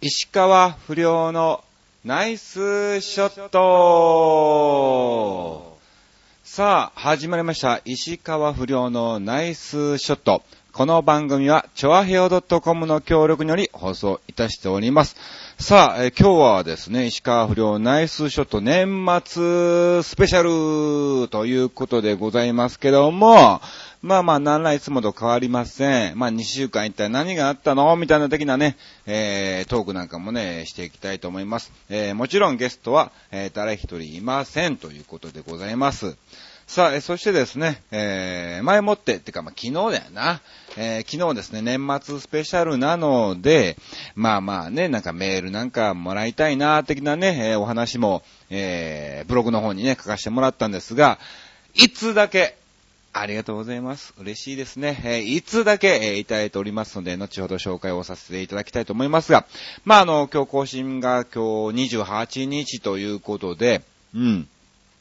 石川不良のナイスショットさあ、始まりました。石川不良のナイスショット。この番組は、チョアヘオ .com の協力により放送いたしております。さあ、え今日はですね、石川不良ナイスショット年末スペシャルということでございますけども、まあまあ、なんらいつもと変わりません。まあ、2週間一体何があったの？みたいな的なね、えー、トークなんかもね、していきたいと思います。えー、もちろんゲストは、えー、誰一人いませんということでございます。さあ、えーそしてですね、えー、前もって、ってかまあ昨日だよな。えー、昨日ですね、年末スペシャルなので、まあまあね、なんかメールなんかもらいたいな、的なね、えーお話も、えー、ブログの方にね、書かせてもらったんですが、いつだけ、ありがとうございます。嬉しいですね。えーいつだけ、えーいただいておりますので、後ほど紹介をさせていただきたいと思いますが、まあ、あの、今日更新が今日28日ということで、うん。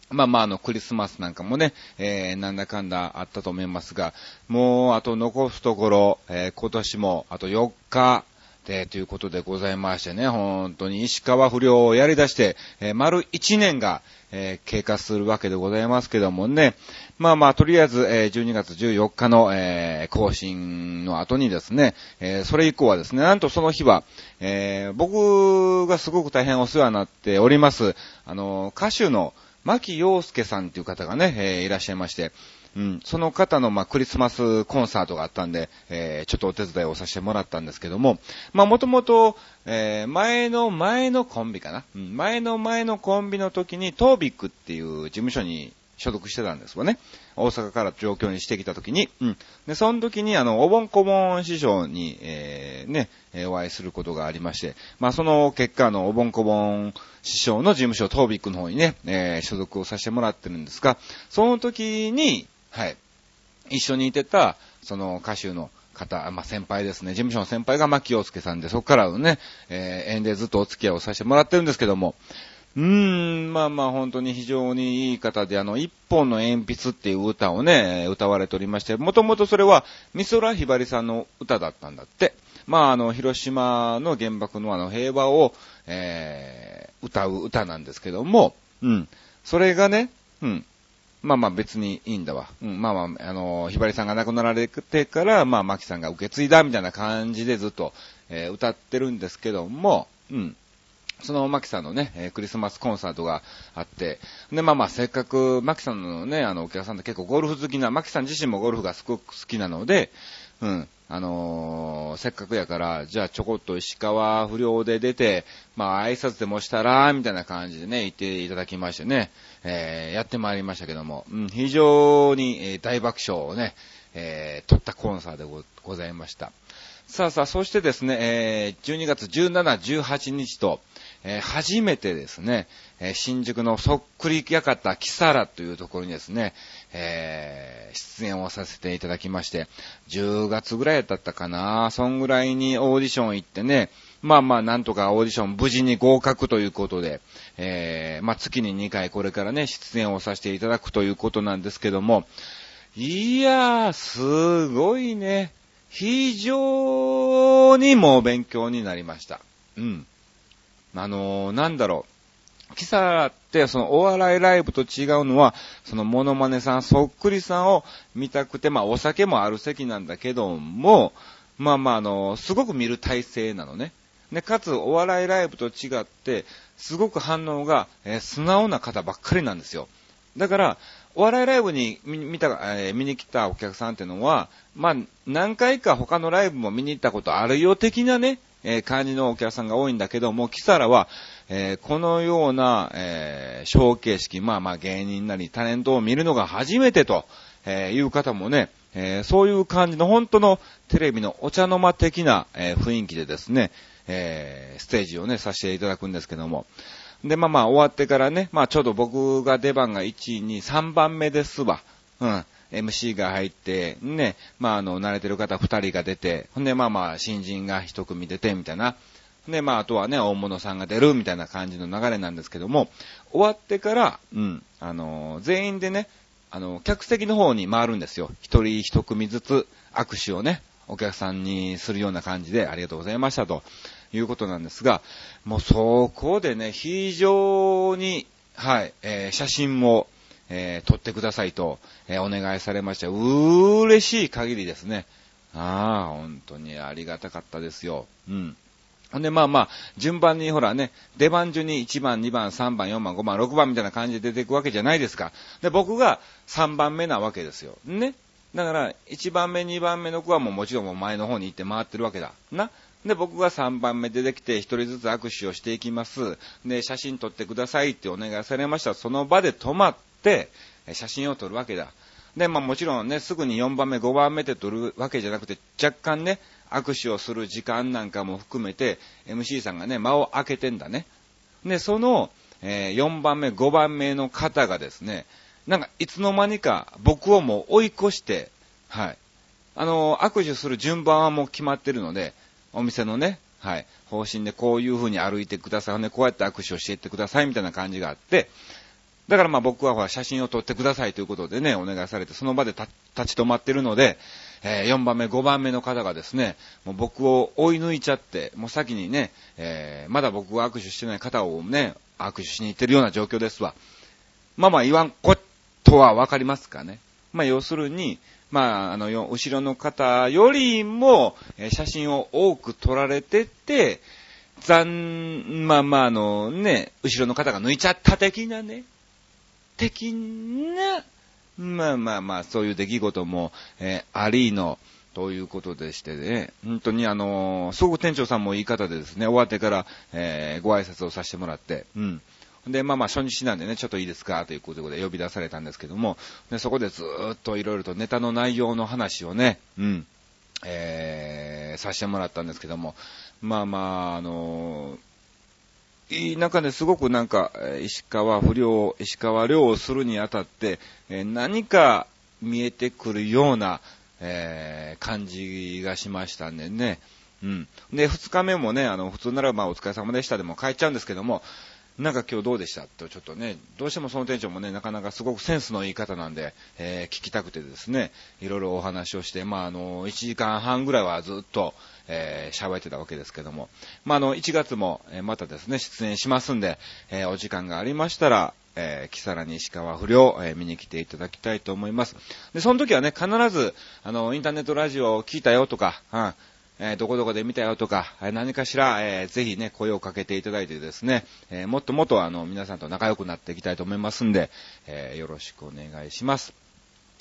まあまあ、あの、クリスマスなんかもね、えー、なんだかんだあったと思いますが、もう、あと残すところ、えー今年も、あと4日、で、ということでございましてね、本当に石川不良をやり出して、えー丸1年が、えー経過するわけでございますけどもね、まあまあ、とりあえず、えー12月14日の、え更新の後にですね、えそれ以降はですね、なんとその日は、え僕がすごく大変お世話になっております、あの、歌手の牧陽介さんっていう方がね、えーいらっしゃいまして、うん、その方の、まあ、クリスマスコンサートがあったんで、えーちょっとお手伝いをさせてもらったんですけども、まあ、もともと、えー前の前のコンビかな、うん、前の前のコンビの時に、トービックっていう事務所に所属してたんですよね。大阪から上京にしてきた時に、うん。で、その時に、あの、おぼんこぼん師匠に、えーね、お会いすることがありまして、まあ、その結果、あの、おぼんこぼん師匠の事務所、トービックの方にね、えー所属をさせてもらってるんですが、その時に、はい、一緒にいてた、その歌手の方、まあ、先輩ですね。事務所の先輩が牧陽介さんで、そこからのね、えー縁でずっとお付き合いをさせてもらってるんですけども、うーん、まあまあ本当に非常にいい方で、あの、一本の鉛筆っていう歌をね、歌われておりまして、もともとそれは、美空ひばりさんの歌だったんだって。まああの、広島の原爆のあの、平和を、えー、歌う歌なんですけども、うん。それがね、うん。まあまあ別にいいんだわ。うん、まあまあ、あの、ひばりさんが亡くなられてから、まあ、まきさんが受け継いだみたいな感じでずっと、えー歌ってるんですけども、うん。そのまきさんのね、えクリスマスコンサートがあって、で、まあまあ、せっかく、まきさんのね、あの、お客さんって結構ゴルフ好きな、まきさん自身もゴルフがすごく好きなので、うん、あのーせっかくやから、じゃあちょこっと石川不良で出て、まあ、挨拶でもしたら、みたいな感じでね、言っていただきましてね、えーやってまいりましたけども、うん、非常に、え大爆笑をね、えー取ったコンサートでございました。さあさあ、そしてですね、えー12月17、18日と、えー初めてですね、えー新宿のそっくり館キサラというところにですね、えー出演をさせていただきまして、10月ぐらいだったかな、そんぐらいにオーディション行ってね、まあまあ、なんとかオーディション無事に合格ということで、えーまあ月に2回これからね、出演をさせていただくということなんですけども、いやー、すごいね。非常にもう勉強になりました。うん。あのーなんだろう。キサラって、そのお笑いライブと違うのは、そのモノマネさん、そっくりさんを見たくて、まあお酒もある席なんだけども、まあまああのすごく見る体制なのね。で、かつお笑いライブと違って、すごく反応が、えー素直な方ばっかりなんですよ。だから、お笑いライブに見見た、えー見に来たお客さんってのは、まあ、何回か他のライブも見に行ったことあるよ的なね、えー感じのお客さんが多いんだけども、キサラは、えーこのような、えーショー形式、まあまあ芸人なりタレントを見るのが初めてと、えーいう方もね、えそういう感じの本当のテレビのお茶の間的な、え雰囲気でですね、えステージをね、させていただくんですけども、で、まあまあ終わってからね、まあちょうど僕が出番が1、2、3番目ですわ。うん。MC が入って、ね、まああの、慣れてる方2人が出て、ほんでまあまあ新人が1組出て、みたいな。で、まああとはね、大物さんが出る、みたいな感じの流れなんですけども、終わってから、うん、あの、全員でね、あの、客席の方に回るんですよ。一人一組ずつ握手をね、お客さんにするような感じで、ありがとうございましたと。いうことなんですが、もうそこでね、非常に、はい、えー、写真も、えー、撮ってくださいと、えー、お願いされました。うー嬉しい限りですね。ああ、本当にありがたかったですよ。うん。ほんで、まあまあ、順番にほらね、出番順に1番、2番、3番、4番、5番、6番みたいな感じで出ていくわけじゃないですか。で、僕が3番目なわけですよ。ね。だから、1番目、2番目の子はもうもちろんもう前の方に行って回ってるわけだ。な。で、僕が3番目出てきて、1人ずつ握手をしていきます。で、写真撮ってくださいってお願いされましたその場で止まって、写真を撮るわけだ。で、まあもちろんね、すぐに4番目、5番目で撮るわけじゃなくて、若干ね、握手をする時間なんかも含めて、MC さんがね、間を空けてんだね。で、その、えー、4番目、5番目の方がですね、なんかいつの間にか僕をもう追い越して、はい。あの、握手する順番はもう決まってるので、お店のね、はい、方針でこういう風に歩いてください。ね、こうやって握手をしていってくださいみたいな感じがあって、だからまあ僕はほら写真を撮ってくださいということでね、お願いされて、その場で立ち止まってるので、えー、4番目、5番目の方がですね、もう僕を追い抜いちゃって、もう先にね、えー、まだ僕が握手してない方をね、握手しに行ってるような状況ですわ。まあまあ言わんことはわかりますかね。まあ要するに、まあ、あの、後ろの方よりも、写真を多く撮られてて、残、まあまああのね、後ろの方が抜いちゃった的なね、的な、まあまあまあ、そういう出来事も、えー、ありの、ということでしてね、本当にあのー、すごく店長さんもいい方でですね、終わってから、えー、ご挨拶をさせてもらって、うん。で、まあまあ初日なんでね、ちょっといいですかということで呼び出されたんですけども、でそこでずーっといろいろとネタの内容の話をね、うん、えー、させてもらったんですけども、まあまあ、あのー、中ですごくなんか、石川不良、石川遼をするにあたって、何か見えてくるような、えー、感じがしましたんでね。うん。で、二日目もね、あの、普通ならまあお疲れ様でしたでも帰っちゃうんですけども、なんか今日どうでしたとちょっとね、どうしてもその店長もね、なかなかすごくセンスのいい方なんで、えー、聞きたくてですね、いろいろお話をして、まああの、1時間半ぐらいはずっと、えー、喋ってたわけですけども、まあ、あの、1月も、え、またですね、出演しますんで、えー、お時間がありましたら、えー、木更に石川不良、えー、見に来ていただきたいと思います。で、その時はね、必ず、あの、インターネットラジオを聞いたよとか、うん、えー、どこどこで見たよとか、え何かしら、えー、ぜひね、声をかけていただいてですね、えもっともっとあの、皆さんと仲良くなっていきたいと思いますんで、えよろしくお願いします。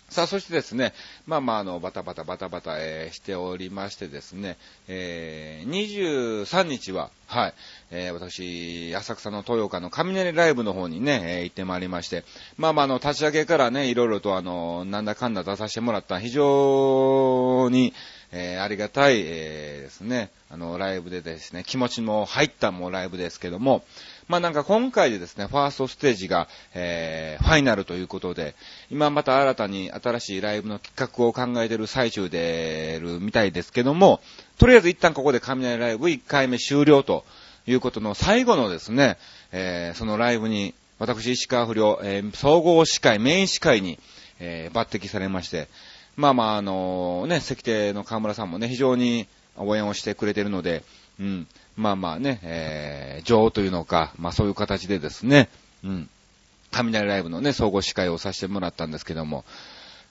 さあ、そしてですね、まあまあ、あの、バタバタバタバタ、えー、しておりましてですね、えー、23日は、はい、えー、私、浅草の豊岡の雷ライブの方にね、えー、行ってまいりまして、まあまあ、あの、立ち上げからね、いろいろとあの、なんだかんだ出させてもらった非常に、えー、ありがたい、えー、ですね、あの、ライブでですね、気持ちも入ったもうライブですけども、まあなんか今回でですね、ファーストステージが、えー、ファイナルということで、今また新たに新しいライブの企画を考えてる最中でるみたいですけども、とりあえず一旦ここで雷ライブ1回目終了ということの最後のですね、えー、そのライブに、私、石川不良、えー、総合司会、メイン司会に、えー、抜擢されまして、まあまあ、あのー、ね、関手の河村さんもね、非常に応援をしてくれてるので、うん、まあまあね、えー、女王というのか、まあそういう形でですね、うん、雷ライブのね、総合司会をさせてもらったんですけども、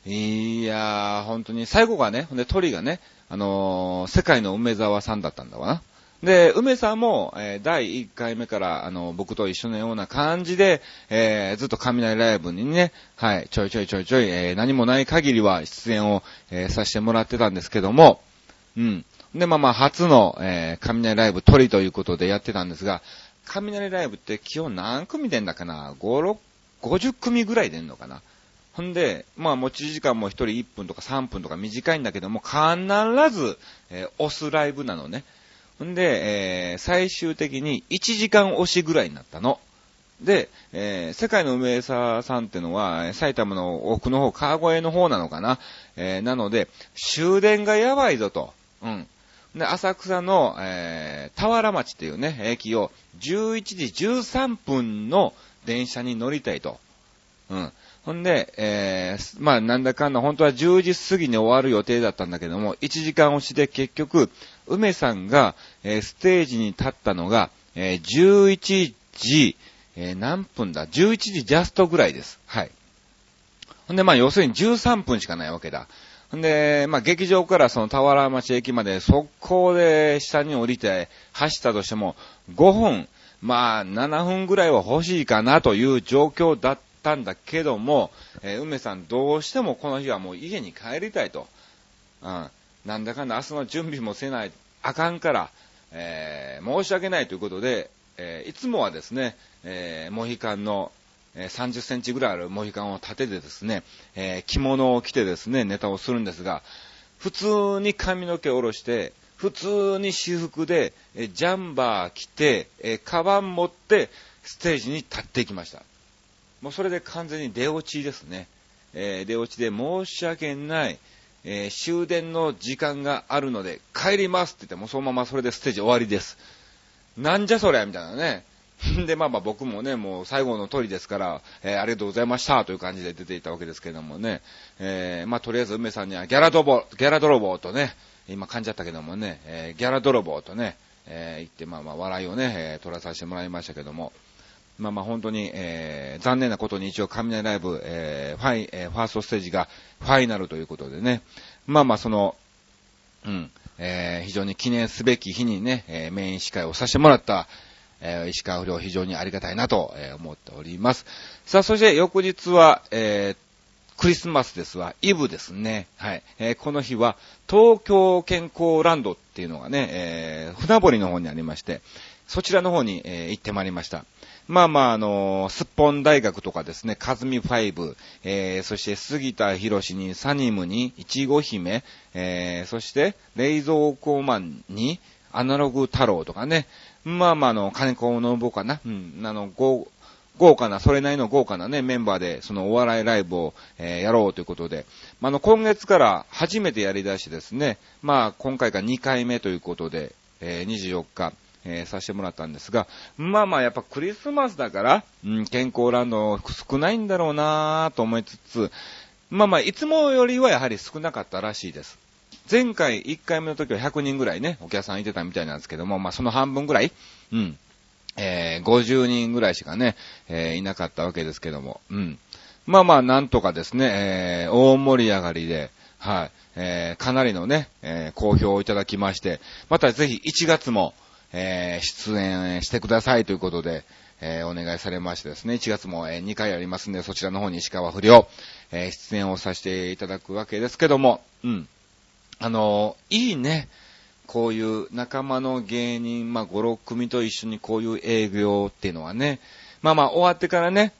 いやー、本当に最後がね、ほんで、鳥がね、あのー、世界の梅沢さんだったんだわな。で、梅さんも、えー、第1回目から、あの、僕と一緒のような感じで、えー、ずっと雷ライブにね、はい、ちょいちょいちょいちょい、えー、何もない限りは出演を、えー、させてもらってたんですけども、うん。で、まあまあ、初の、えー、雷ライブ鳥ということでやってたんですが、雷ライブって基本何組出んだかな ?5、6、50組ぐらい出んのかな？ほんで、まあ持ち時間も1人1分とか3分とか短いんだけども、必ず、えー、押すライブなのね。ほんで、えー、最終的に1時間押しぐらいになったの。で、えー、世界の梅沢さんってのは、埼玉の奥の方、川越の方なのかな？えー、なので、終電がやばいぞと。うん。で、浅草の、えー、田原町っていうね、駅を11時13分の電車に乗りたいと。うん。ほんで、えー、まあ、なんだかんだ、本当は10時過ぎに終わる予定だったんだけども、1時間押しで結局、梅さんが、えーステージに立ったのが、えー11時、えー何分だ ?11 時ジャストぐらいです。はい。ほんで、まあ、要するに13分しかないわけだ。で、まあ、劇場からその田原町駅まで速攻で下に降りて走ったとしても、5分、まあ、7分ぐらいは欲しいかなという状況だったんだけども、えー梅さんどうしてもこの日はもう家に帰りたいと。うん。なんだかんだ明日の準備もせない、あかんから、えー申し訳ないということで、えーいつもはですね、えーモヒカンの、30センチぐらいあるモヒカンを立ててですね、え着物を着てですね、ネタをするんですが、普通に髪の毛を下ろして、普通に私服で、えジャンバー着て、えーカバン持って、ステージに立っていきました。もうそれで完全に出落ちですね。えー出落ちで申し訳ない、えー終電の時間があるので帰りますって言って、もうそのままそれでステージ終わりです。なんじゃそりゃみたいなね。で、まあまあ僕もね、もう最後の鳥ですから、えーありがとうございましたという感じで出ていたわけですけどもね、えーまあとりあえず梅さんにはギャラ泥棒、ギャラ泥棒とね、今噛んじゃったけどもね、えーギャラ泥棒とね、えー言ってまあまあ笑いをね、えー取らさせてもらいましたけども、まあまあ本当に、えー残念なことに一応雷ライブ、えーファイ、えーファーストステージがファイナルということでね、まあまあその、うん、えー非常に記念すべき日にね、えーメイン司会をさせてもらった、えー石川不良非常にありがたいなと、えー思っております。さあ、そして翌日は、えークリスマスですわ、イブですね。はい。えーこの日は、東京健康ランドっていうのがね、えー船堀の方にありまして、そちらの方に、えー行ってまいりました。まあまあ、あのースッポン大学とかですね、カズミファイブ、えーそして杉田博士にサニムにいちご姫、えーそして冷蔵庫マンにアナログ太郎とかね、まあまあ、あの、金子信夫かな、うん、あの、豪豪華な、それなりの豪華なね、メンバーで、そのお笑いライブを、えーやろうということで、まあ、あの、今月から初めてやり出してですね、まあ、今回が2回目ということで、えー24日、えーさせてもらったんですが、まあまあ、やっぱクリスマスだから、うん、健康ランド少ないんだろうなぁと思いつつ、まあまあ、いつもよりはやはり少なかったらしいです。前回1回目の時は100人ぐらいね、お客さんいてたみたいなんですけども、まあその半分ぐらい、うん、えー50人ぐらいしかね、えーいなかったわけですけども、うん。まあまあ、なんとかですね、えー大盛り上がりで、はい、えーかなりのね、えー好評をいただきまして、またぜひ1月も、えー出演してくださいということで、えーお願いされましてですね、1月も、え2回ありますんで、そちらの方に石川不良、えー出演をさせていただくわけですけども、うん。あのいいね。こういう仲間の芸人、まあ、5、6組と一緒にこういう営業っていうのはね、まあまあ、終わってからね、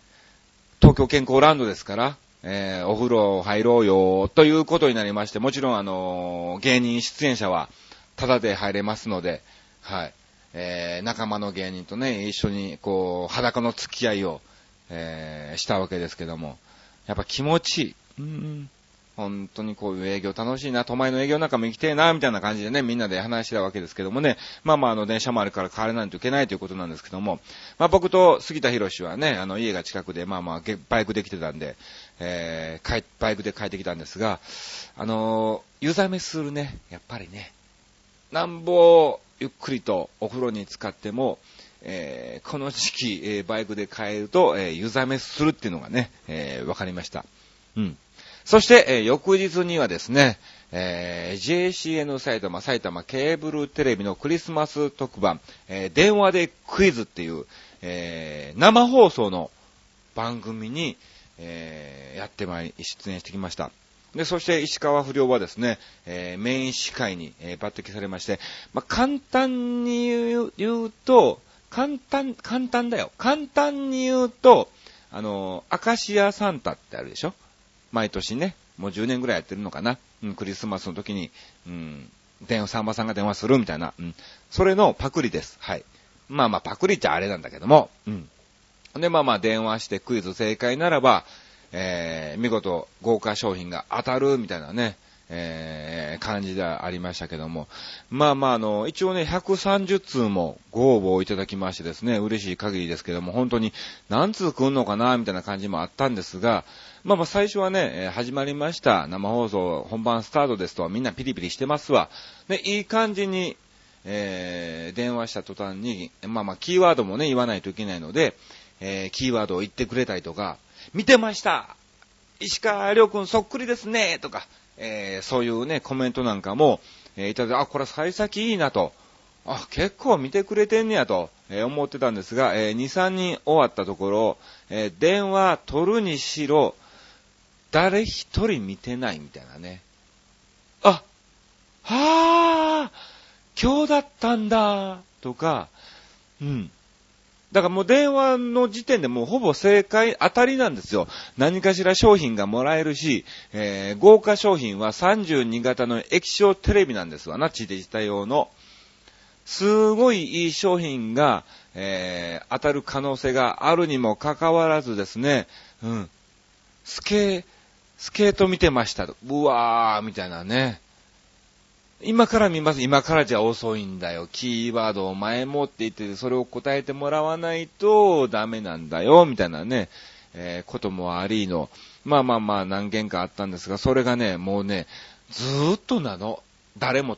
東京健康ランドですから、えーお風呂入ろうよ、ということになりまして、もちろんあのー芸人出演者は、タダで入れますので、はい。えー仲間の芸人とね、一緒に、こう、裸の付き合いを、えーしたわけですけども、やっぱ気持ちいい。うん本当にこういう営業楽しいな、都前の営業なんかも行きてえな、みたいな感じでね、みんなで話してたわけですけどもね、まあまああの電車もあるから帰らないといけないということなんですけども、まあ僕と杉田博士はね、あの家が近くで、まあまあバイクで来てたんで、えー、帰バイクで帰ってきたんですが、あのー、湯冷めするね、やっぱりね、なんぼゆっくりとお風呂に浸かっても、えーこの時期、えーバイクで帰ると、えー湯冷めするっていうのがね、えーわかりました。うん。そして、え翌日にはですね、えー JCN 埼玉、埼玉ケーブルテレビのクリスマス特番、えー電話でクイズっていう、えー生放送の番組に、えーやってまい、出演してきました。で、そして石川不良はですね、えメイン司会に、え抜擢されまして、まあ、簡単に言うと、簡単、簡単だよ。簡単に言うと、あの、アカシアサンタってあるでしょ？毎年ね、もう10年ぐらいやってるのかな。うん、クリスマスの時に、うん、電話、さんまさんが電話するみたいな。うん。それのパクリです。はい。まあまあ、パクリっちゃあれなんだけども、うん。で、まあまあ、電話してクイズ正解ならば、えー、見事豪華商品が当たるみたいなね、えー、感じではありましたけども。まあまあ、あの、一応ね、130通もご応募をいただきましてですね、嬉しい限りですけども、本当に何通来んのかな、みたいな感じもあったんですが、まあまあ最初はね、始まりました。生放送本番スタートですと、みんなピリピリしてますわ。で、いい感じに、えー、電話した途端に、まあまあキーワードもね、言わないといけないので、えー、キーワードを言ってくれたりとか、見てました石川亮君そっくりですねとか、えー、そういうね、コメントなんかも、えー、いただいて、あ、これ幸先いいなと、あ、結構見てくれてんねやと、えー、思ってたんですが、えー、2、3人終わったところ、えー、電話取るにしろ、誰一人見てないみたいなね。あ、はぁ、今日だったんだ、とか、うん。だからもう電話の時点でもうほぼ正解当たりなんですよ。何かしら商品がもらえるし、えー、豪華商品は32型の液晶テレビなんですわな、地デジタ用の。すごいいい商品が、えー、当たる可能性があるにもかかわらずですね、うん。スケ、スケート見てました。うわー、みたいなね。今から見ます。今からじゃ遅いんだよ。キーワードを前もって言ってて、それを答えてもらわないとダメなんだよ、みたいなね、えー、こともありの。まあまあまあ何件かあったんですが、それがね、もうね、ずーっとなの。誰も、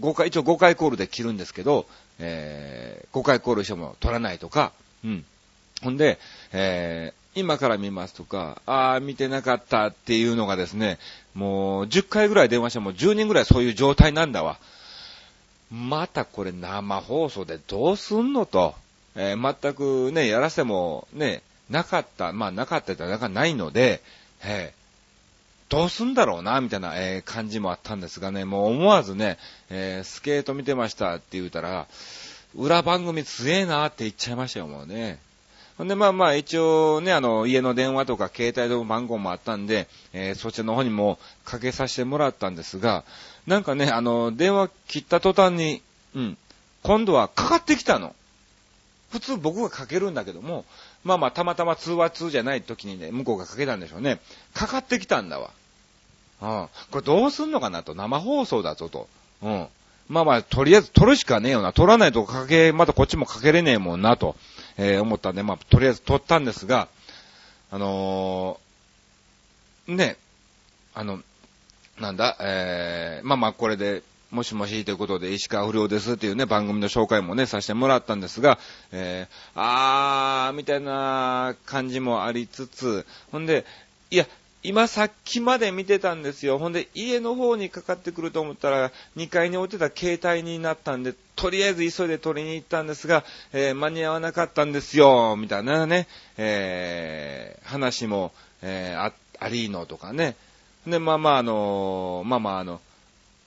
5回、一応5回コールで切るんですけど、えー、5回コールしても取らないとか、うん。ほんで、え今から見ますとか、ああ、見てなかったっていうのがですね、もう10回ぐらい電話しても10人ぐらいそういう状態なんだわ。またこれ生放送でどうすんのと、えー、全くね、やらせてもね、なかった、まあなかったってなかないので、えー、どうすんだろうな、みたいな、えー、感じもあったんですがね、もう思わずね、え、スケート見てましたって言うたら、裏番組強えなって言っちゃいましたよ、もうね。ほんで、まあまあ、一応ね、あの、家の電話とか携帯の番号もあったんで、えー、そちらの方にもかけさせてもらったんですが、なんかね、あの、電話切った途端に、うん、今度はかかってきたの。普通僕がかけるんだけども、まあまあ、たまたま通話通じゃない時にね、向こうがかけたんでしょうね。かかってきたんだわ。うん。これどうすんのかなと。生放送だぞと。うん。まあまあ、とりあえず取るしかねえよな。取らないとかけ、またこっちもかけれねえもんなと。えー、思ったんで、まあ、とりあえず撮ったんですが、あのー、ね、あの、なんだ、えー、まあまあこれで、もしもしということで、石川不良ですっていうね、番組の紹介もね、させてもらったんですが、えー、あー、みたいな感じもありつつ、ほんで、いや、今さっきまで見てたんですよ。ほんで、家の方にかかってくると思ったら、2階に置いてた携帯になったんで、とりあえず急いで取りに行ったんですが、えー、間に合わなかったんですよ、みたいなね、えー、話も、えー、あ、ありーのとかね。で、まあまあ、あのまあまあ、あの、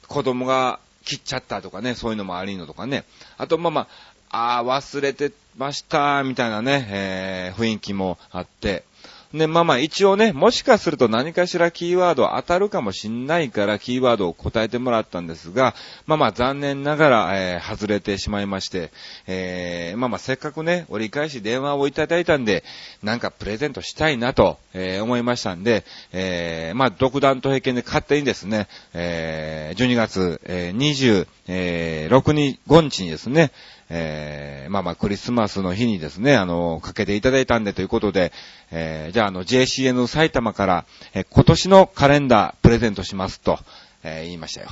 子供が切っちゃったとかね、そういうのもありーのとかね。あと、まあまあ、あー、忘れてました、みたいなね、えー、雰囲気もあって、で、まあまあ一応ね、もしかすると何かしらキーワード当たるかもしんないからキーワードを答えてもらったんですが、まあまあ残念ながら、えー、外れてしまいまして、えー、まあまあせっかくね、折り返し電話をいただいたんで、なんかプレゼントしたいなと、えー、思いましたんで、えー、まあ独断と平見で勝手にですね、えー、12月、えー、26日、5日にですね、えー、まあまあクリスマスの日にですね、あの、かけていただいたんでということで、えー、じゃああの JCN 埼玉から、えー、今年のカレンダープレゼントしますと、えー、言いましたよ。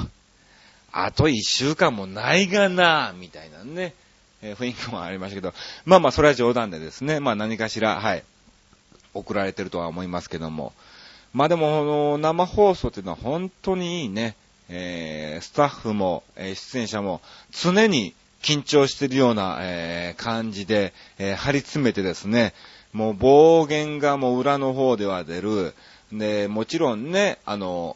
あと一週間もないがなみたいなね、えー、雰囲気もありましたけど、まあまあそれは冗談でですね、まあ何かしら、はい、送られてるとは思いますけども、まあでも、あの生放送っていうのは本当にいいね、えー、スタッフも、えー、出演者も常に緊張してるような、えー、感じで、えー、張り詰めてですね、もう暴言がもう裏の方では出る。で、もちろんね、あの、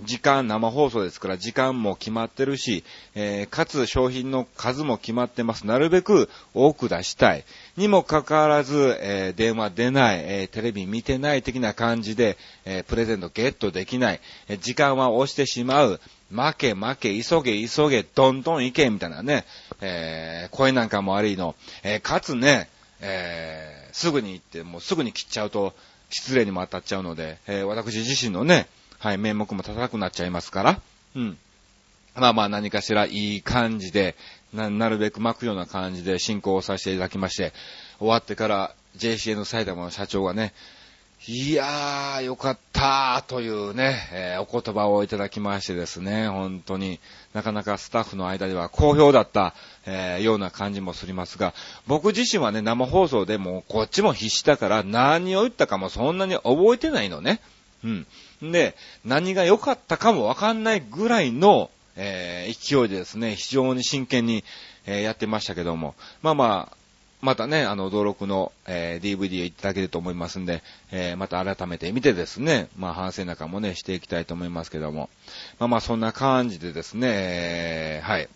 時間、生放送ですから時間も決まってるし、えー、かつ商品の数も決まってます。なるべく多く出したい。にもかかわらず、えー、電話出ない、えー、テレビ見てない的な感じで、えプレゼントゲットできない。え時間は押してしまう。負け負け、急げ急げ、どんどん行け、みたいなね、え声なんかも悪いの。えかつね、えすぐに行って、もうすぐに切っちゃうと、失礼にも当たっちゃうので、え私自身のね、はい、面目も高くなっちゃいますから、うん。まあまあ何かしらいい感じで、な、なるべく巻くような感じで進行をさせていただきまして、終わってから JCN 埼玉の社長がね、いやー、よかったーというね、えー、お言葉をいただきましてですね、本当になかなかスタッフの間では好評だった、えー、ような感じもすりますが、僕自身はね、生放送でもこっちも必死だから何を言ったかもそんなに覚えてないのね。うん。で、何が良かったかもわかんないぐらいの、えー、勢いでですね、非常に真剣に、えー、やってましたけども、まあまあ、またね、あの、登録の、えー、DVD をいただけると思いますんで、えー、また改めて見てですね、まあ、反省なんかもね、していきたいと思いますけども。まあまあ、そんな感じでですね、えー、はい。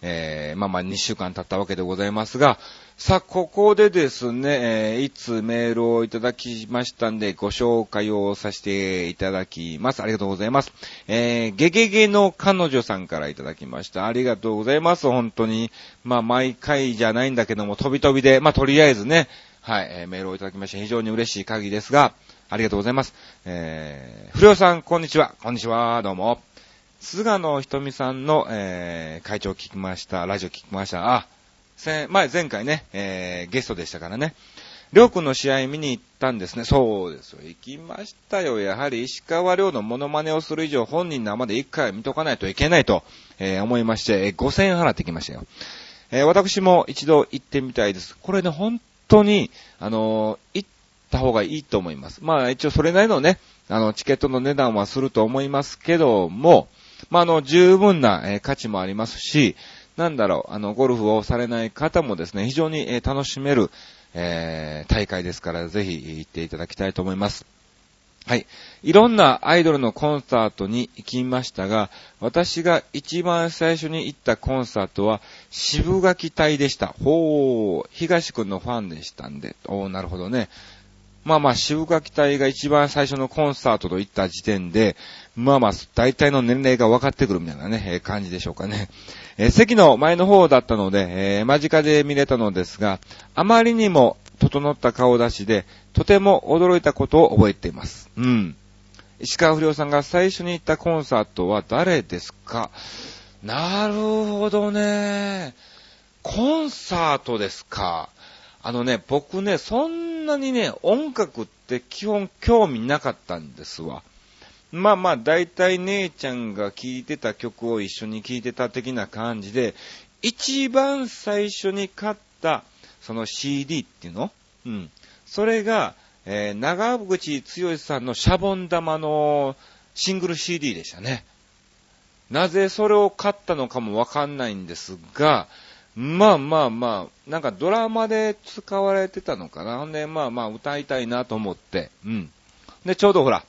えー、まあまあ2週間経ったわけでございますが、さあ、ここでですね、えー、いつメールをいただきましたんで、ご紹介をさせていただきます。ありがとうございます。えー、ゲゲゲの彼女さんからいただきました。ありがとうございます。本当に。まあ、毎回じゃないんだけども、飛び飛びで、まあ、とりあえずね、はい、えー、メールをいただきまして、非常に嬉しい限りですが、ありがとうございます。えー、不良さん、こんにちは。こんにちは。どうも。菅野ひとみさんの、えー、会長を聞きました。ラジオ聞きました。あ、前、前回ね、えー、ゲストでしたからね。りょうくんの試合見に行ったんですね。そうですよ。行きましたよ。やはり石川遼のモノマネをする以上、本人生で一回見とかないといけないと、えー、思いまして、5000円払ってきましたよ。えー、私も一度行ってみたいです。これね、本当に、あのー、行った方がいいと思います。まあ一応それなりのね、あの、チケットの値段はすると思いますけども、まあ、あの、十分な、え、価値もありますし、なんだろう、あの、ゴルフをされない方もですね、非常に、え、楽しめる、えー、大会ですから、ぜひ行っていただきたいと思います。はい。いろんなアイドルのコンサートに行きましたが、私が一番最初に行ったコンサートは、渋垣隊でした。ほー、東くんのファンでしたんで。おー、なるほどね。まあまあ、渋垣隊が一番最初のコンサートといった時点で、まあまあ、大体の年齢が分かってくるみたいなね、えー、感じでしょうかね。えー、席の前の方だったので、えー、間近で見れたのですが、あまりにも整った顔出しで、とても驚いたことを覚えています。うん。石川不良さんが最初に行ったコンサートは誰ですか？なるほどね。コンサートですか？あのね、僕ね、そんなにね、音楽って基本興味なかったんですわ。まあまあ、大体姉ちゃんが聴いてた曲を一緒に聴いてた的な感じで、一番最初に買った、その CD っていうの？うん。それが、えー、長渕剛さんのシャボン玉のシングル CD でしたね。なぜそれを買ったのかもわかんないんですが、まあまあまあ、なんかドラマで使われてたのかな。ほんで、まあまあ歌いたいなと思って、うん。で、ちょうどほら、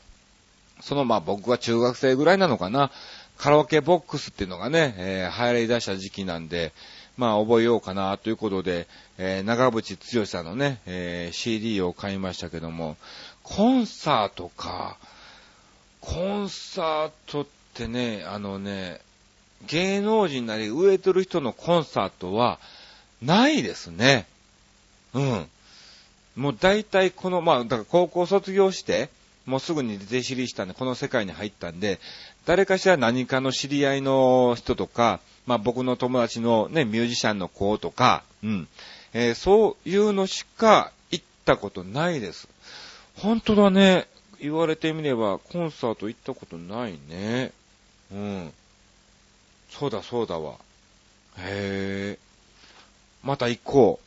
そのまあ僕は中学生ぐらいなのかな、カラオケボックスっていうのがね、えー、流行り出した時期なんで、まあ覚えようかなということで、えー、長渕剛さんのね、えー、CD を買いましたけども、コンサートか。コンサートってね、あのね、芸能人なり植えてる人のコンサートはないですね。うん。もう大体この、まあ、だから高校卒業して、もうすぐに出知りしたんで、この世界に入ったんで、誰かしら何かの知り合いの人とか、まあ僕の友達のね、ミュージシャンの子とか、うん。えー、そういうのしか行ったことないです。本当だね。言われてみれば、コンサート行ったことないね。うん。そうだそうだわ。へえ。また行こ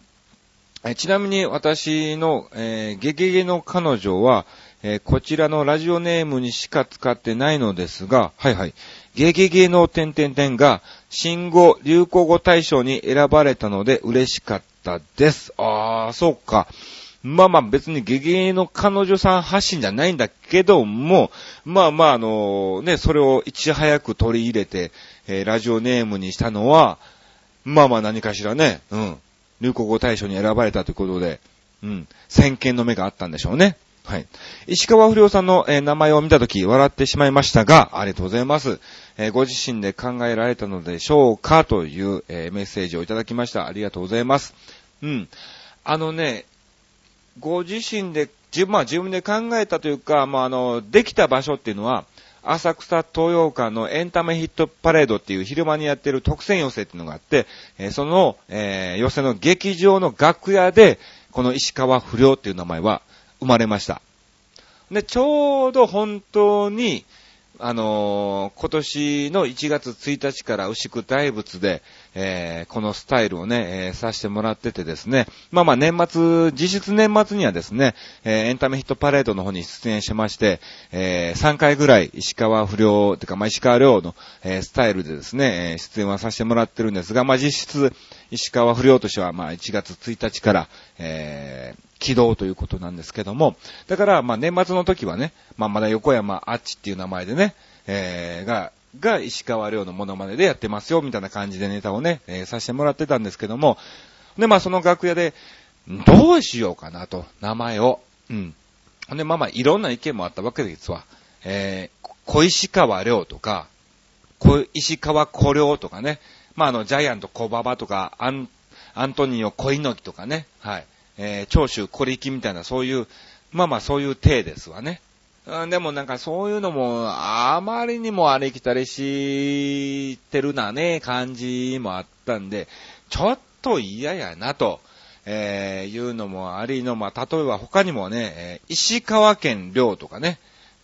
う。えちなみに私の、えー、ゲゲゲの彼女は、えー、こちらのラジオネームにしか使ってないのですが、はいはい。ゲゲゲの点々点が、新語・流行語大賞に選ばれたので嬉しかったです。あー、そうか。まあまあ別にゲゲゲの彼女さん発信じゃないんだけども、まあまああのね、それをいち早く取り入れて、えー、ラジオネームにしたのは、まあまあ何かしらね、うん。流行語大賞に選ばれたということで、うん。先見の目があったんでしょうね。はい。石川不良さんの、えー、名前を見たとき笑ってしまいましたが、ありがとうございます。えー、ご自身で考えられたのでしょうかという、えー、メッセージをいただきました。ありがとうございます。うん。あのね、ご自身で自分、ま自分で考えたというか、まああの、できた場所っていうのは、浅草東洋館のエンタメヒットパレードっていう昼間にやってる特選寄せっていうのがあって、えー、その、えー、寄せの劇場の楽屋で、この石川不良っていう名前は生まれました。で、ちょうど本当に、あのー、今年の1月1日から牛久大仏で、えー、このスタイルをね、えー、させてもらっててですね、まあまあ年末、実質年末にはですね、えー、エンタメヒットパレードの方に出演しまして、えー、3回ぐらい石川不良、てかまあ石川良の、えー、スタイルでですね、えー、出演はさせてもらってるんですが、まあ実質、石川不良としてはまあ1月1日から、え、起動ということなんですけども、だから、まあ年末の時はね、まあまだ横山あっちっていう名前でね、えー、が、が石川亮のモノマネでやってますよ、みたいな感じでネタをね、えー、させてもらってたんですけども、で、まあその楽屋で、どうしようかなと、名前を。うん。で、まあまあいろんな意見もあったわけですわ。えー、小石川亮とか、小石川小亮とかね、まああの、ジャイアント小馬場とか、アン、アントニオ小猪木とかね、はい。えー、長州小力みたいな、そういう、まあまあそういう体ですわね。うん、でもなんかそういうのも、あまりにもありきたりしてるなね、感じもあったんで、ちょっと嫌やなと、えー、いうのもありの、まあ、例えば他にもね、えー、石川県領とかね、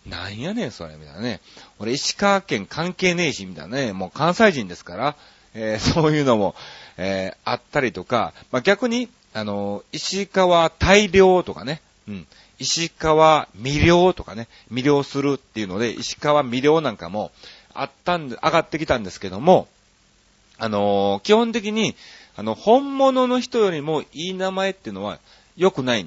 なんやねん、それ、みたいなね。俺、石川県関係ねえし、みたいなね。もう関西人ですから、えー、そういうのも、えー、あったりとか、まあ、逆に、あの、石川大量とかね、うん、石川魅了とかね、魅了するっていうので、石川魅了なんかもあったんで、上がってきたんですけども、あのー、基本的に、あの、本物の人よりもいい名前っていうのは良くない。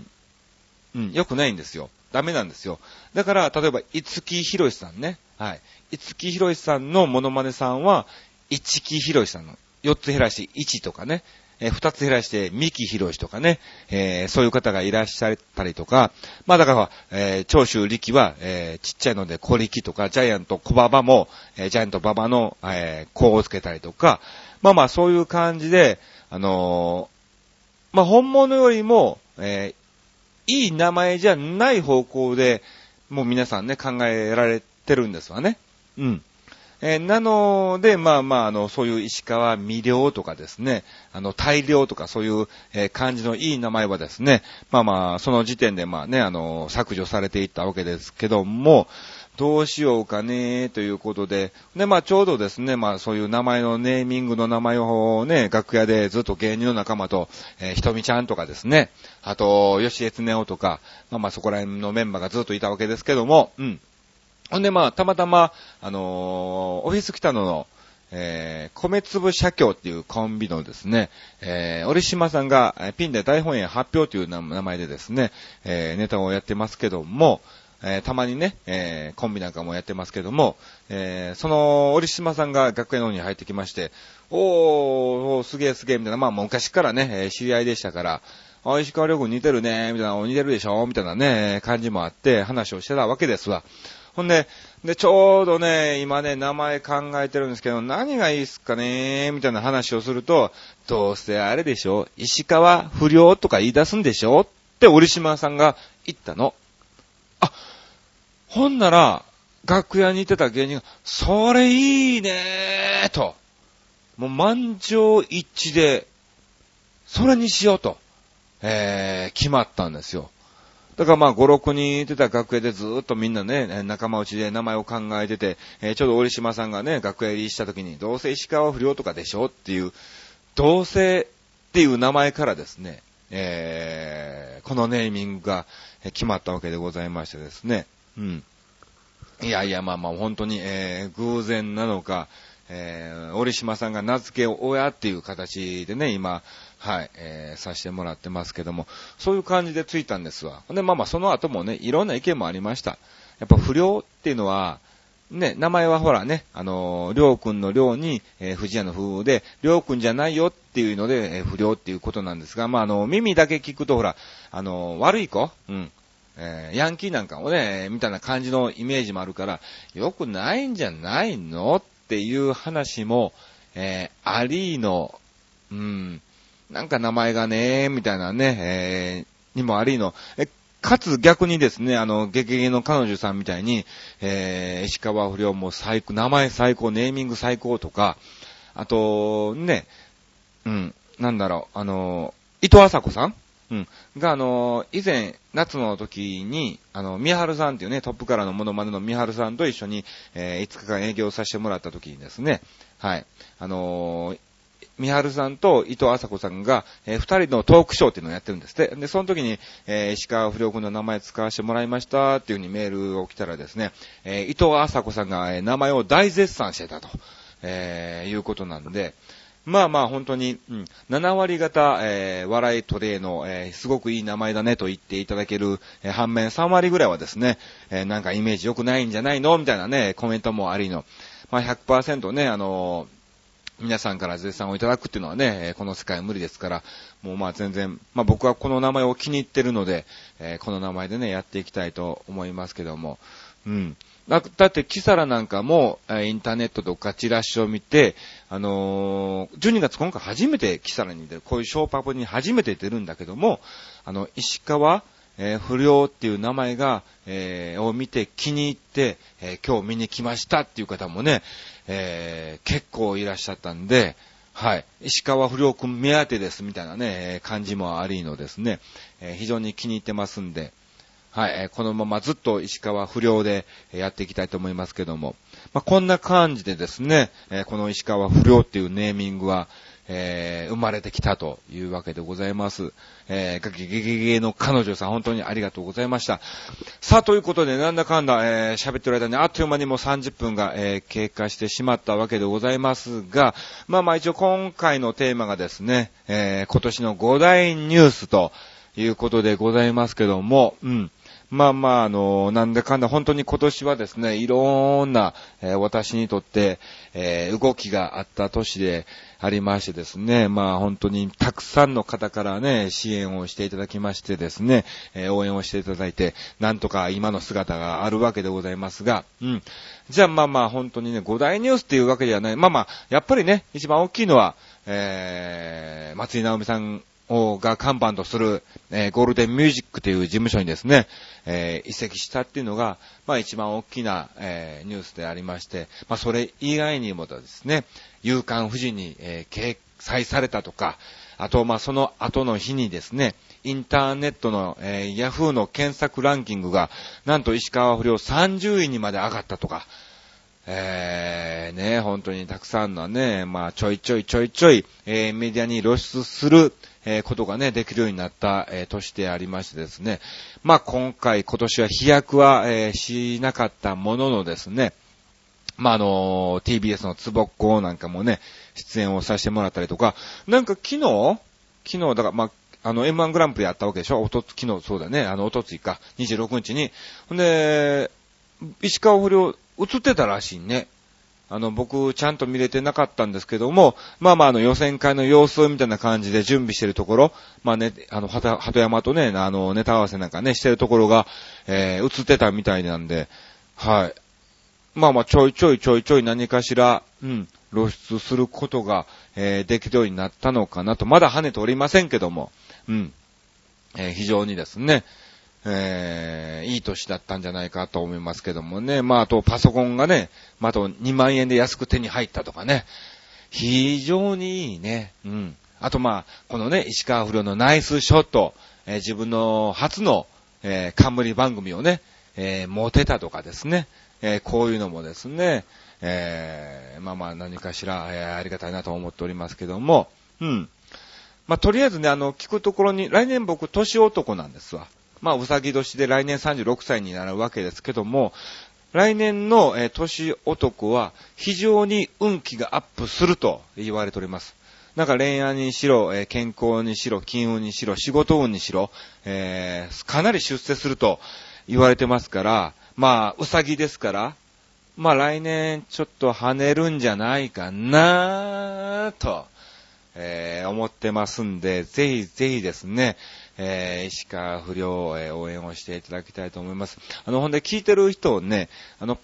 うん、良くないんですよ。ダメなんですよ。だから、例えば、五木ひろしさんね。はい。五木ひろしさんのモノマネさんは、一木ひろしさんの、四つ減らし一とかね。えー、二つ減らして、三木博士とかね、えー、そういう方がいらっしゃったりとか、まあだから、えー、長州力は、え、ちっちゃいので小力とか、ジャイアント小馬場も、え、ジャイアント馬場の、えー、子をつけたりとか、まあまあそういう感じで、あの、まあ本物よりも、え、いい名前じゃない方向で、もう皆さんね、考えられてるんですわね。うん。えー、なので、まあまあ、あの、そういう石川未了とかですね、あの、大量とかそういう、えー、漢字のいい名前はですね、まあまあ、その時点でまあね、あの、削除されていったわけですけども、どうしようかね、ということで、で、まあちょうどですね、まあそういう名前のネーミングの名前をね、楽屋でずっと芸人の仲間と、えー、ひとみちゃんとかですね、あと、吉江つねおとか、まあまあそこら辺のメンバーがずっといたわけですけども、うん。ほんで、まあ、たまたま、あのー、オフィス北野の、えー、米粒社協っていうコンビのですね、えー、折島さんが、ピンで大本営発表という名前でですね、えー、ネタをやってますけども、えー、たまにね、えー、コンビなんかもやってますけども、えー、その、折島さんが学園の方に入ってきまして、おー、すげえすげえ、みたいな、まあ、昔からね、え知り合いでしたから、あ、石川良君似てるね、みたいな、似てるでしょみたいなね、感じもあって、話をしてたわけですわ。ほんで、で、ちょうどね、今ね、名前考えてるんですけど、何がいいっすかねみたいな話をすると、どうせあれでしょ石川不良とか言い出すんでしょって折島さんが言ったの。あ、ほんなら、楽屋にいてた芸人が、それいいねーと。もう満場一致で、それにしようと、えー、決まったんですよ。だからまあ5、6人いてた楽屋でずっとみんなね、仲間内で名前を考えてて、えー、ちょうど折島さんがね、楽屋入りした時に、どうせ石川不良とかでしょっていう、どうせっていう名前からですね、えー、このネーミングが決まったわけでございましてですね、うん。いやいや、まあまあ本当に、えー、偶然なのか、えー、折島さんが名付け親っていう形でね、今、はい、えー、させてもらってますけども、そういう感じでついたんですわ。で、まあまあその後もね、いろんな意見もありました。やっぱ不良っていうのは、ね、名前はほらね、あのー、りょうくんのりょうに、えー、藤屋の風で、りょうくんじゃないよっていうので、えー、不良っていうことなんですが、まあ、あの、耳だけ聞くとほら、あのー、悪い子うん。えー、ヤンキーなんかをね、みたいな感じのイメージもあるから、よくないんじゃないのっていう話も、えー、ありの、うん、なんか名前がね、みたいなね、えー、にもありの、え、かつ逆にですね、あの、ゲゲの彼女さんみたいに、えー、石川不良も最高、名前最高、ネーミング最高とか、あと、ね、うん、なんだろう、あの、伊藤麻子さん？うん。が、あの以前、夏の時に、あの、三春さんっていうね、トップからのモノマネの三春さんと一緒に、えー、5日間営業させてもらった時にですね、はい。あのー、三春さんと伊藤麻子さんが、えー、二人のトークショーっていうのをやってるんですって。で、その時に、えー、石川不良君の名前使わせてもらいましたっていう風にメールを来たらですね、えー、伊藤麻子さんが、えー、名前を大絶賛してたと、えー、いうことなんで、まあまあ本当に、うん、7割方、えー、笑いトレイの、えー、すごくいい名前だねと言っていただける、えー、反面3割ぐらいはですね、えー、なんかイメージ良くないんじゃないのみたいなね、コメントもありの。まあ100%ね、あのー、皆さんから絶賛をいただくっていうのはね、この世界は無理ですから、もうまあ全然、まあ僕はこの名前を気に入ってるので、この名前でね、やっていきたいと思いますけども、うん。だだって、キサラなんかも、インターネットとかチラシを見て、あのー、12月今回初めてキサラに出る、こういうショーパブに初めて出るんだけども、あの、石川、えー、不良っていう名前が、えー、を見て気に入って、えー、今日見に来ましたっていう方もね、えー、結構いらっしゃったんで、はい。石川不良くん目当てですみたいなね、感じもありのですね、えー、非常に気に入ってますんで、はい、えこのままずっと石川不良でやっていきたいと思いますけども、まあ、こんな感じでですね、えこの石川不良っていうネーミングは、えー、生まれてきたというわけでございます。えー、ガキゲゲゲの彼女さん本当にありがとうございました。さあ、ということで、なんだかんだ、えー、喋ってる間にあっという間にもう30分が、えー、経過してしまったわけでございますが、まあまあ一応今回のテーマがですね、えー、今年の5大ニュースということでございますけども、うん。まあまあ、あの、なんだかんだ本当に今年はですね、いろんな、えー、私にとって、えー、動きがあった年でありましてですね、まあ本当にたくさんの方からね、支援をしていただきましてですね、えー、応援をしていただいて、なんとか今の姿があるわけでございますが、うん。じゃあまあまあ本当にね、五大ニュースっていうわけではない。まあまあ、やっぱりね、一番大きいのは、えー、松井直美さんが看板とする、えー、ゴールデンミュージックという事務所にですね、えー、移籍したっていうのが、まあ一番大きな、えー、ニュースでありまして、まあそれ以外にもですね、夕刊富士に、え掲載されたとか、あと、まあその後の日にですね、インターネットの、えー、ヤフーの検索ランキングが、なんと石川不良30位にまで上がったとか、えー、ね、本当にたくさんのね、まあちょいちょいちょいちょい、えー、メディアに露出する、えー、ことがね、できるようになった、えー、年でありましてですね。まあ、今回、今年は飛躍は、えー、しなかったもののですね、まあ、あの TBS のつぼっこなんかもね、出演をさせてもらったりとか、なんか昨日昨日、だから、まあ、あの、M1 グランプリやったわけでしょ？おとつ、昨日、そうだね。あの、おとついか、26日に。ほんで、石川不良、映ってたらしいね。あの、僕、ちゃんと見れてなかったんですけども、まあまあ、あの、予選会の様子みたいな感じで準備してるところ、まあね、あの、鳩山とね、あの、ネタ合わせなんかね、してるところが、えー、映ってたみたいなんで、はい。まあまあ、ちょいちょいちょいちょい何かしら、うん、露出することが、えー、できるようになったのかなと、まだ跳ねておりませんけども、うん、えー、非常にですね、えー、いい年だったんじゃないかと思いますけどもね。まあ、あとパソコンがね、まあ、あと2万円で安く手に入ったとかね。非常にいいね。うん。あとまあ、このね、石川不良のナイスショット、えー、自分の初の、えー、冠番組をね、えー、持てたとかですね。えー、こういうのもですね、えー、まあまあ何かしら、えー、ありがたいなと思っておりますけども、うん。まあ、とりあえずね、あの、聞くところに、来年僕、年男なんですわ。まあ、うさぎ年で来年36歳になるわけですけども、来年の、えー、年男は非常に運気がアップすると言われております。なんか恋愛にしろ、えー、健康にしろ、金運にしろ、仕事運にしろ、えー、かなり出世すると言われてますから、まあ、うさぎですから、まあ来年ちょっと跳ねるんじゃないかなと、えー、思ってますんで、ぜひぜひですね、えー、石川不良、えー、応援をしていただきたいと思います。あの、ほんで聞いてる人をね、あの、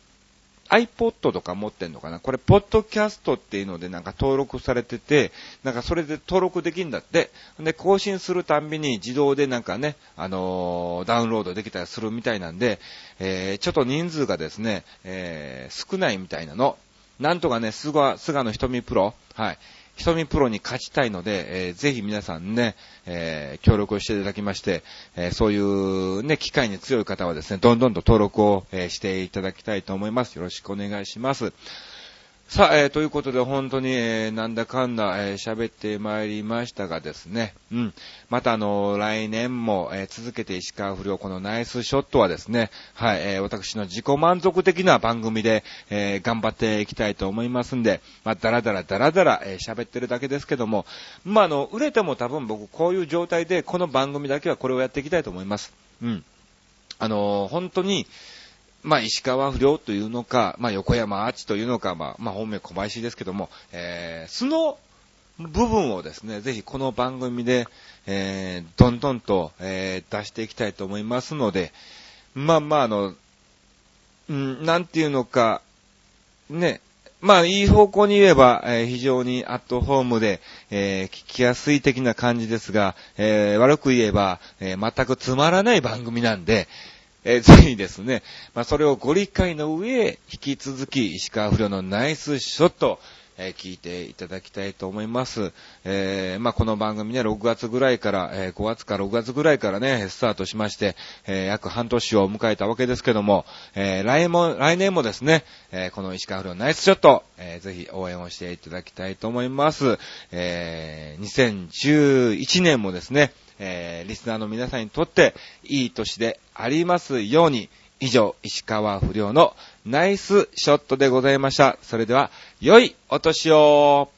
iPod とか持ってんのかな？これ、ポッドキャストっていうのでなんか登録されてて、なんかそれで登録できんだって。で、更新するたんびに自動でなんかね、あのー、ダウンロードできたりするみたいなんで、えー、ちょっと人数がですね、えー、少ないみたいなの。なんとかね、菅、菅野瞳プロ、はい。瞳プロに勝ちたいので、えー、ぜひ皆さんね、えー、協力をしていただきまして、えー、そういうね、機会に強い方はですね、どんどんと登録を、え、していただきたいと思います。よろしくお願いします。さあ、えー、ということで本当に、えー、なんだかんだ、えー、喋ってまいりましたがですね、うん。またあの、来年も、え、続けて石川不良このナイスショットはですね、はい、え、私の自己満足的な番組で、え、頑張っていきたいと思いますんで、まあ、だらだらだらだら、え、喋ってるだけですけども、まあ、あの、売れても多分僕こういう状態で、この番組だけはこれをやっていきたいと思います。うん。あの、本当に、まあ、石川不良というのか、まあ、横山アーチというのか、まあ、まあ、本名小林ですけども、えー、その部分をですね、ぜひこの番組で、えー、どんどんと、えー、出していきたいと思いますので、まあまあ、あの、うん、なんていうのか、ね、まあ、いい方向に言えば、えー、非常にアットホームで、えー、聞きやすい的な感じですが、えー、悪く言えば、え全くつまらない番組なんで、えー、ぜひですね、まあ、それをご理解の上、引き続き石川不良のナイスショット、えー、聞いていただきたいと思います。えー、まあ、この番組ね、6月ぐらいから、えー、5月か6月ぐらいからね、スタートしまして、え約半年を迎えたわけですけども、え来も、来年もですね、えこの石川不良ナイスショット、えぜひ応援をしていただきたいと思います。え2011年もですね、えリスナーの皆さんにとっていい年でありますように、以上、石川不良のナイスショットでございました。それでは、良いお年を